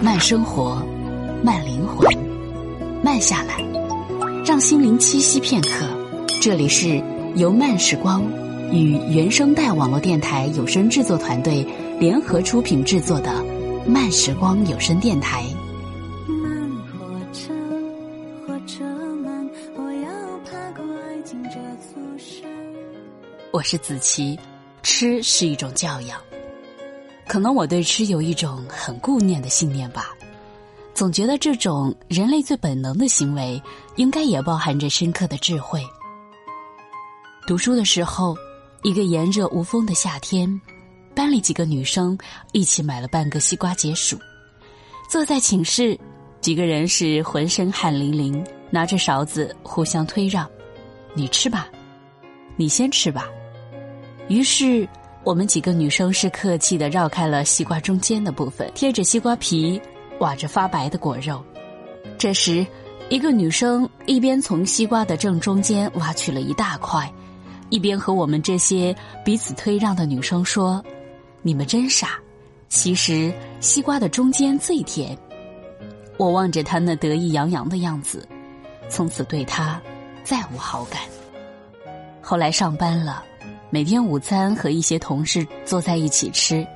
慢生活，慢灵魂，慢下来，让心灵栖息片刻。这里是由慢时光与原声带网络电台有声制作团队联合出品制作的慢时光有声电台。慢火车，火车慢，我要爬过爱情这座山。我是子琪，吃是一种教养。可能我对吃有一种很顾念的信念吧，总觉得这种人类最本能的行为，应该也包含着深刻的智慧。读书的时候，一个炎热无风的夏天，班里几个女生一起买了半个西瓜解暑。坐在寝室，几个人是浑身汗淋淋，拿着勺子互相推让：“你吃吧，你先吃吧。”于是。我们几个女生是客气的绕开了西瓜中间的部分，贴着西瓜皮，挖着发白的果肉。这时，一个女生一边从西瓜的正中间挖取了一大块，一边和我们这些彼此推让的女生说：“你们真傻，其实西瓜的中间最甜。”我望着她那得意洋洋的样子，从此对她再无好感。后来上班了。每天午餐和一些同事坐在一起吃，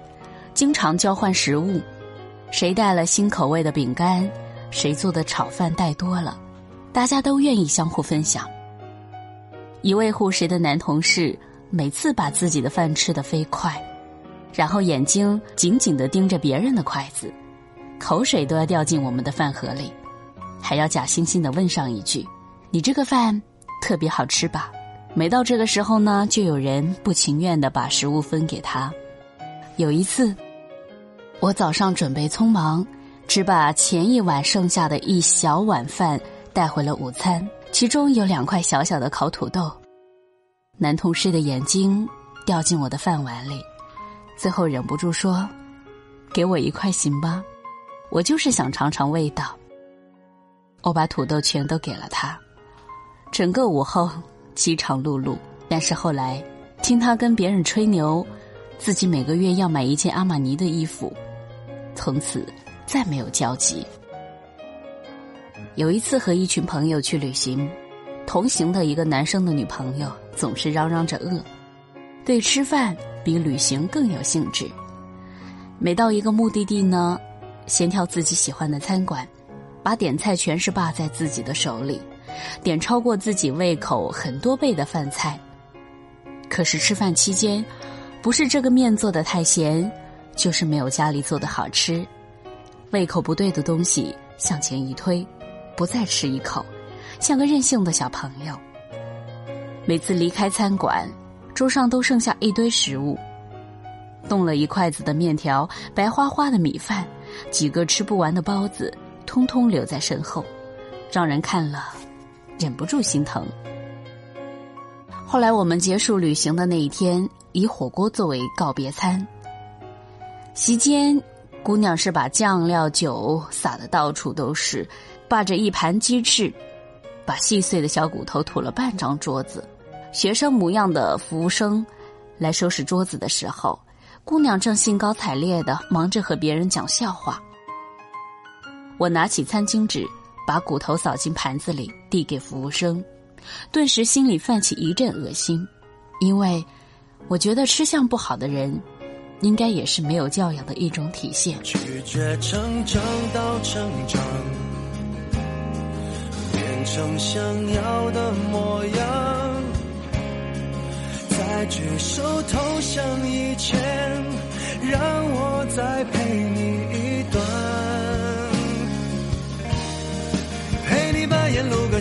经常交换食物，谁带了新口味的饼干，谁做的炒饭带多了，大家都愿意相互分享。一位护食的男同事每次把自己的饭吃得飞快，然后眼睛紧紧的盯着别人的筷子，口水都要掉进我们的饭盒里，还要假惺惺的问上一句：“你这个饭特别好吃吧？”每到这个时候呢，就有人不情愿的把食物分给他。有一次，我早上准备匆忙，只把前一晚剩下的一小碗饭带回了午餐，其中有两块小小的烤土豆。男同事的眼睛掉进我的饭碗里，最后忍不住说：“给我一块行吧，我就是想尝尝味道。”我把土豆全都给了他，整个午后。饥肠辘辘，但是后来听他跟别人吹牛，自己每个月要买一件阿玛尼的衣服，从此再没有交集。有一次和一群朋友去旅行，同行的一个男生的女朋友总是嚷嚷着饿，对吃饭比旅行更有兴致。每到一个目的地呢，先挑自己喜欢的餐馆，把点菜权是霸在自己的手里。点超过自己胃口很多倍的饭菜，可是吃饭期间，不是这个面做的太咸，就是没有家里做的好吃，胃口不对的东西向前一推，不再吃一口，像个任性的小朋友。每次离开餐馆，桌上都剩下一堆食物，动了一筷子的面条，白花花的米饭，几个吃不完的包子，通通留在身后，让人看了。忍不住心疼。后来我们结束旅行的那一天，以火锅作为告别餐。席间，姑娘是把酱料、酒撒的到处都是，霸着一盘鸡翅，把细碎的小骨头吐了半张桌子。学生模样的服务生来收拾桌子的时候，姑娘正兴高采烈的忙着和别人讲笑话。我拿起餐巾纸。把骨头扫进盘子里，递给服务生，顿时心里泛起一阵恶心，因为我觉得吃相不好的人，应该也是没有教养的一种体现。拒绝成长到成长，变成想要的模样，在举手投降以前，让我再陪你一段。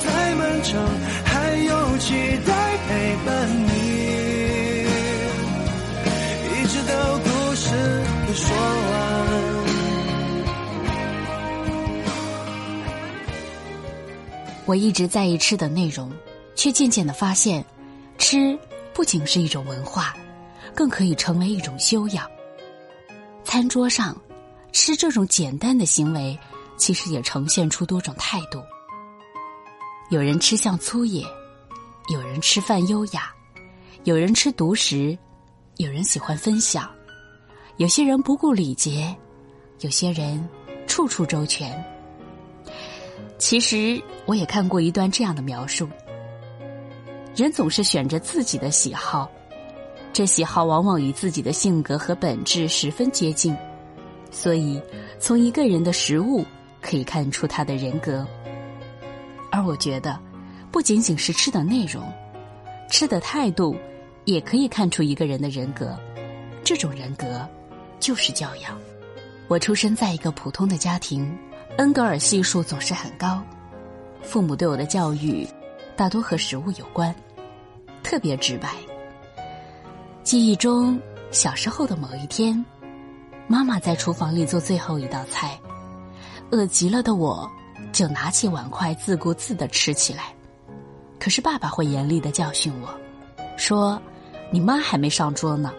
太漫长，还有期待陪伴你。一直到故事说完。我一直在意吃的内容，却渐渐的发现，吃不仅是一种文化，更可以成为一种修养。餐桌上吃这种简单的行为，其实也呈现出多种态度。有人吃相粗野，有人吃饭优雅，有人吃独食，有人喜欢分享，有些人不顾礼节，有些人处处周全。其实我也看过一段这样的描述：人总是选着自己的喜好，这喜好往往与自己的性格和本质十分接近，所以从一个人的食物可以看出他的人格。而我觉得，不仅仅是吃的内容，吃的态度也可以看出一个人的人格。这种人格就是教养。我出生在一个普通的家庭。恩格尔系数总是很高，父母对我的教育大多和食物有关，特别直白。记忆中，小时候的某一天，妈妈在厨房里做最后一道菜，饿极了的我，就拿起碗筷自顾自的吃起来。可是爸爸会严厉的教训我，说：“你妈还没上桌呢。”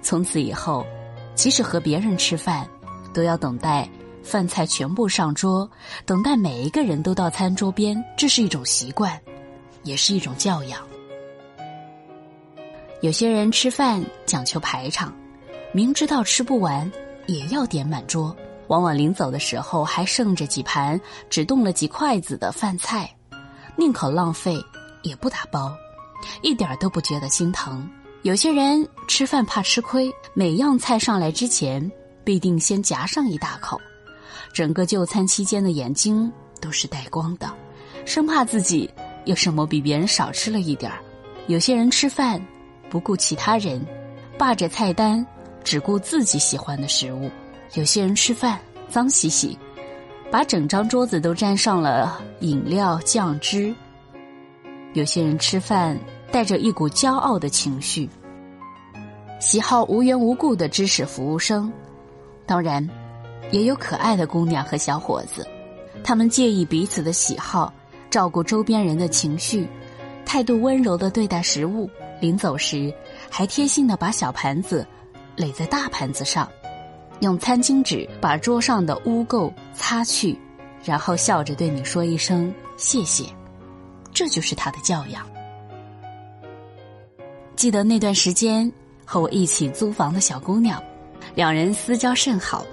从此以后，即使和别人吃饭，都要等待。饭菜全部上桌，等待每一个人都到餐桌边，这是一种习惯，也是一种教养。有些人吃饭讲究排场，明知道吃不完也要点满桌，往往临走的时候还剩着几盘只动了几筷子的饭菜，宁可浪费也不打包，一点都不觉得心疼。有些人吃饭怕吃亏，每样菜上来之前必定先夹上一大口。整个就餐期间的眼睛都是带光的，生怕自己有什么比别人少吃了一点儿。有些人吃饭不顾其他人，霸着菜单，只顾自己喜欢的食物。有些人吃饭脏兮兮，把整张桌子都沾上了饮料酱汁。有些人吃饭带着一股骄傲的情绪，喜好无缘无故的指使服务生。当然。也有可爱的姑娘和小伙子，他们介意彼此的喜好，照顾周边人的情绪，态度温柔的对待食物。临走时，还贴心的把小盘子垒在大盘子上，用餐巾纸把桌上的污垢擦去，然后笑着对你说一声谢谢。这就是他的教养。记得那段时间和我一起租房的小姑娘，两人私交甚好。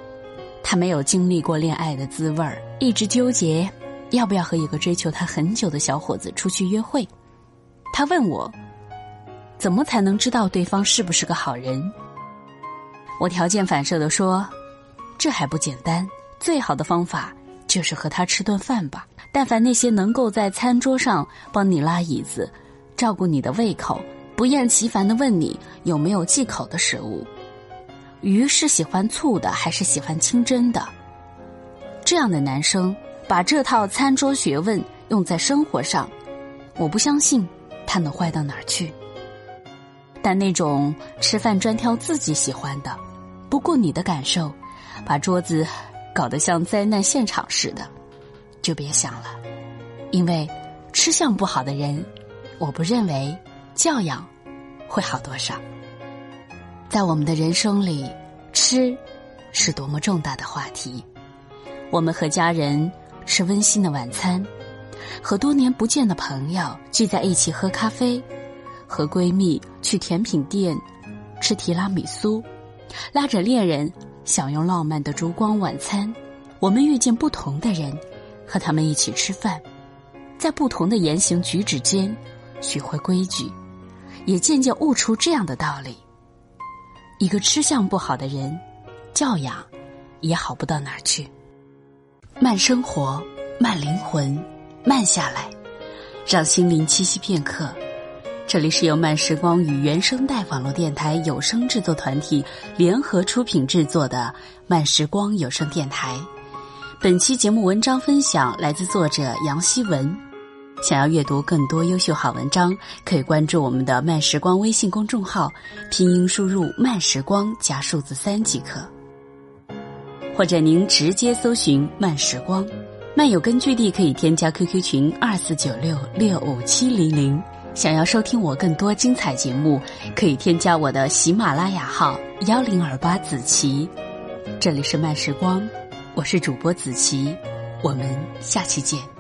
他没有经历过恋爱的滋味儿，一直纠结要不要和一个追求他很久的小伙子出去约会。他问我，怎么才能知道对方是不是个好人？我条件反射的说，这还不简单，最好的方法就是和他吃顿饭吧。但凡那些能够在餐桌上帮你拉椅子、照顾你的胃口、不厌其烦的问你有没有忌口的食物。鱼是喜欢醋的还是喜欢清蒸的？这样的男生把这套餐桌学问用在生活上，我不相信他能坏到哪儿去。但那种吃饭专挑自己喜欢的，不顾你的感受，把桌子搞得像灾难现场似的，就别想了。因为吃相不好的人，我不认为教养会好多少。在我们的人生里，吃是多么重大的话题。我们和家人吃温馨的晚餐，和多年不见的朋友聚在一起喝咖啡，和闺蜜去甜品店吃提拉米苏，拉着恋人享用浪漫的烛光晚餐。我们遇见不同的人，和他们一起吃饭，在不同的言行举止间学会规矩，也渐渐悟出这样的道理。一个吃相不好的人，教养也好不到哪儿去。慢生活，慢灵魂，慢下来，让心灵栖息片刻。这里是由慢时光与原声带网络电台有声制作团体联合出品制作的慢时光有声电台。本期节目文章分享来自作者杨希文。想要阅读更多优秀好文章，可以关注我们的“慢时光”微信公众号，拼音输入“慢时光”加数字三即可。或者您直接搜寻“慢时光”，漫友根据地可以添加 QQ 群二四九六六五七零零。想要收听我更多精彩节目，可以添加我的喜马拉雅号幺零二八子琪。这里是慢时光，我是主播子琪，我们下期见。